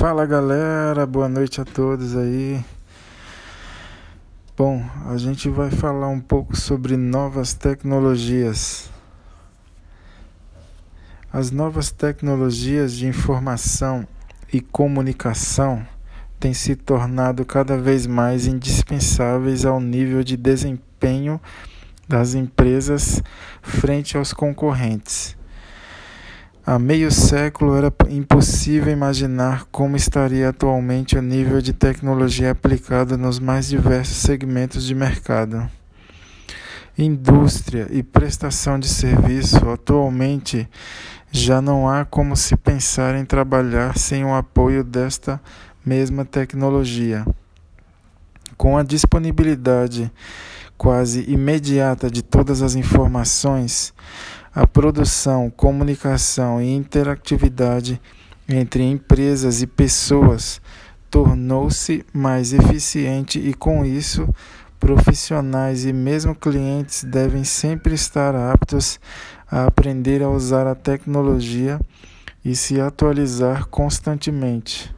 Fala galera, boa noite a todos aí. Bom, a gente vai falar um pouco sobre novas tecnologias. As novas tecnologias de informação e comunicação têm se tornado cada vez mais indispensáveis ao nível de desempenho das empresas frente aos concorrentes. Há meio século era impossível imaginar como estaria atualmente o nível de tecnologia aplicada nos mais diversos segmentos de mercado. Indústria e prestação de serviço atualmente já não há como se pensar em trabalhar sem o apoio desta mesma tecnologia. Com a disponibilidade quase imediata de todas as informações, a produção, comunicação e interatividade entre empresas e pessoas tornou-se mais eficiente e, com isso, profissionais e mesmo clientes devem sempre estar aptos a aprender a usar a tecnologia e se atualizar constantemente.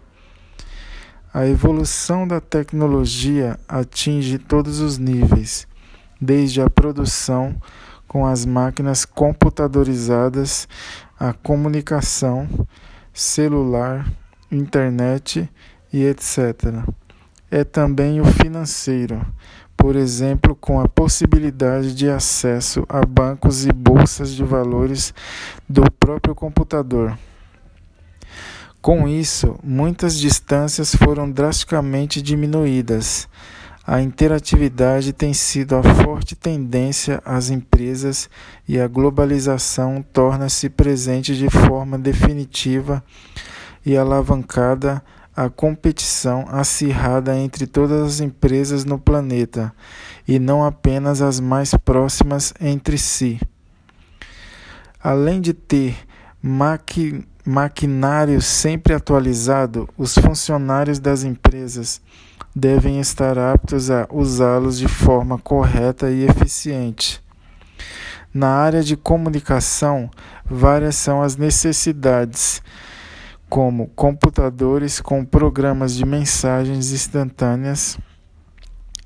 A evolução da tecnologia atinge todos os níveis, desde a produção, com as máquinas computadorizadas, a comunicação, celular, internet e etc. É também o financeiro, por exemplo, com a possibilidade de acesso a bancos e bolsas de valores do próprio computador. Com isso, muitas distâncias foram drasticamente diminuídas a interatividade tem sido a forte tendência às empresas e a globalização torna-se presente de forma definitiva e alavancada a competição acirrada entre todas as empresas no planeta e não apenas as mais próximas entre si. Além de ter maqui maquinário sempre atualizado, os funcionários das empresas devem estar aptos a usá-los de forma correta e eficiente. Na área de comunicação, várias são as necessidades, como computadores com programas de mensagens instantâneas,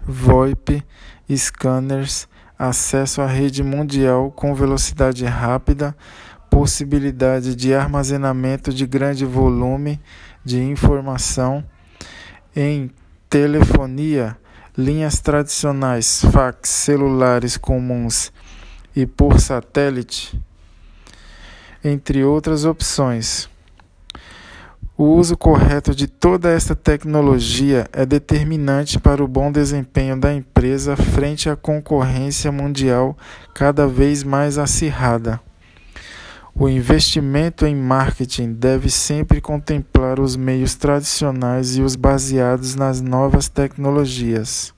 VoIP, scanners, acesso à rede mundial com velocidade rápida, possibilidade de armazenamento de grande volume de informação em telefonia, linhas tradicionais, fax, celulares comuns e por satélite, entre outras opções. O uso correto de toda esta tecnologia é determinante para o bom desempenho da empresa frente à concorrência mundial cada vez mais acirrada. O investimento em marketing deve sempre contemplar os meios tradicionais e os baseados nas novas tecnologias.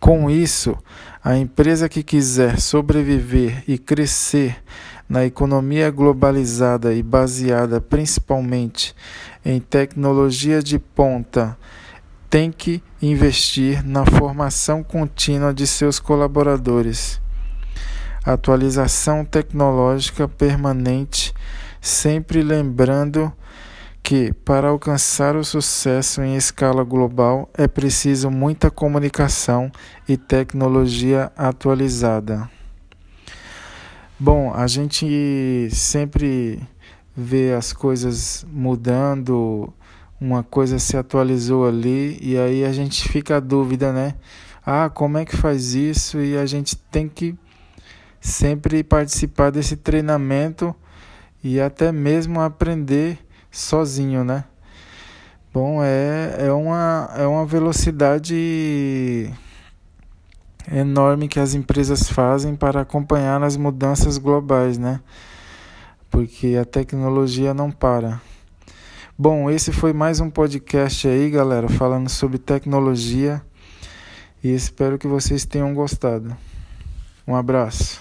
Com isso, a empresa que quiser sobreviver e crescer na economia globalizada e baseada principalmente em tecnologia de ponta tem que investir na formação contínua de seus colaboradores atualização tecnológica permanente, sempre lembrando que para alcançar o sucesso em escala global é preciso muita comunicação e tecnologia atualizada. Bom, a gente sempre vê as coisas mudando, uma coisa se atualizou ali e aí a gente fica a dúvida, né? Ah, como é que faz isso? E a gente tem que sempre participar desse treinamento e até mesmo aprender sozinho, né? Bom, é, é, uma, é uma velocidade enorme que as empresas fazem para acompanhar as mudanças globais, né? Porque a tecnologia não para. Bom, esse foi mais um podcast aí, galera, falando sobre tecnologia e espero que vocês tenham gostado. Um abraço.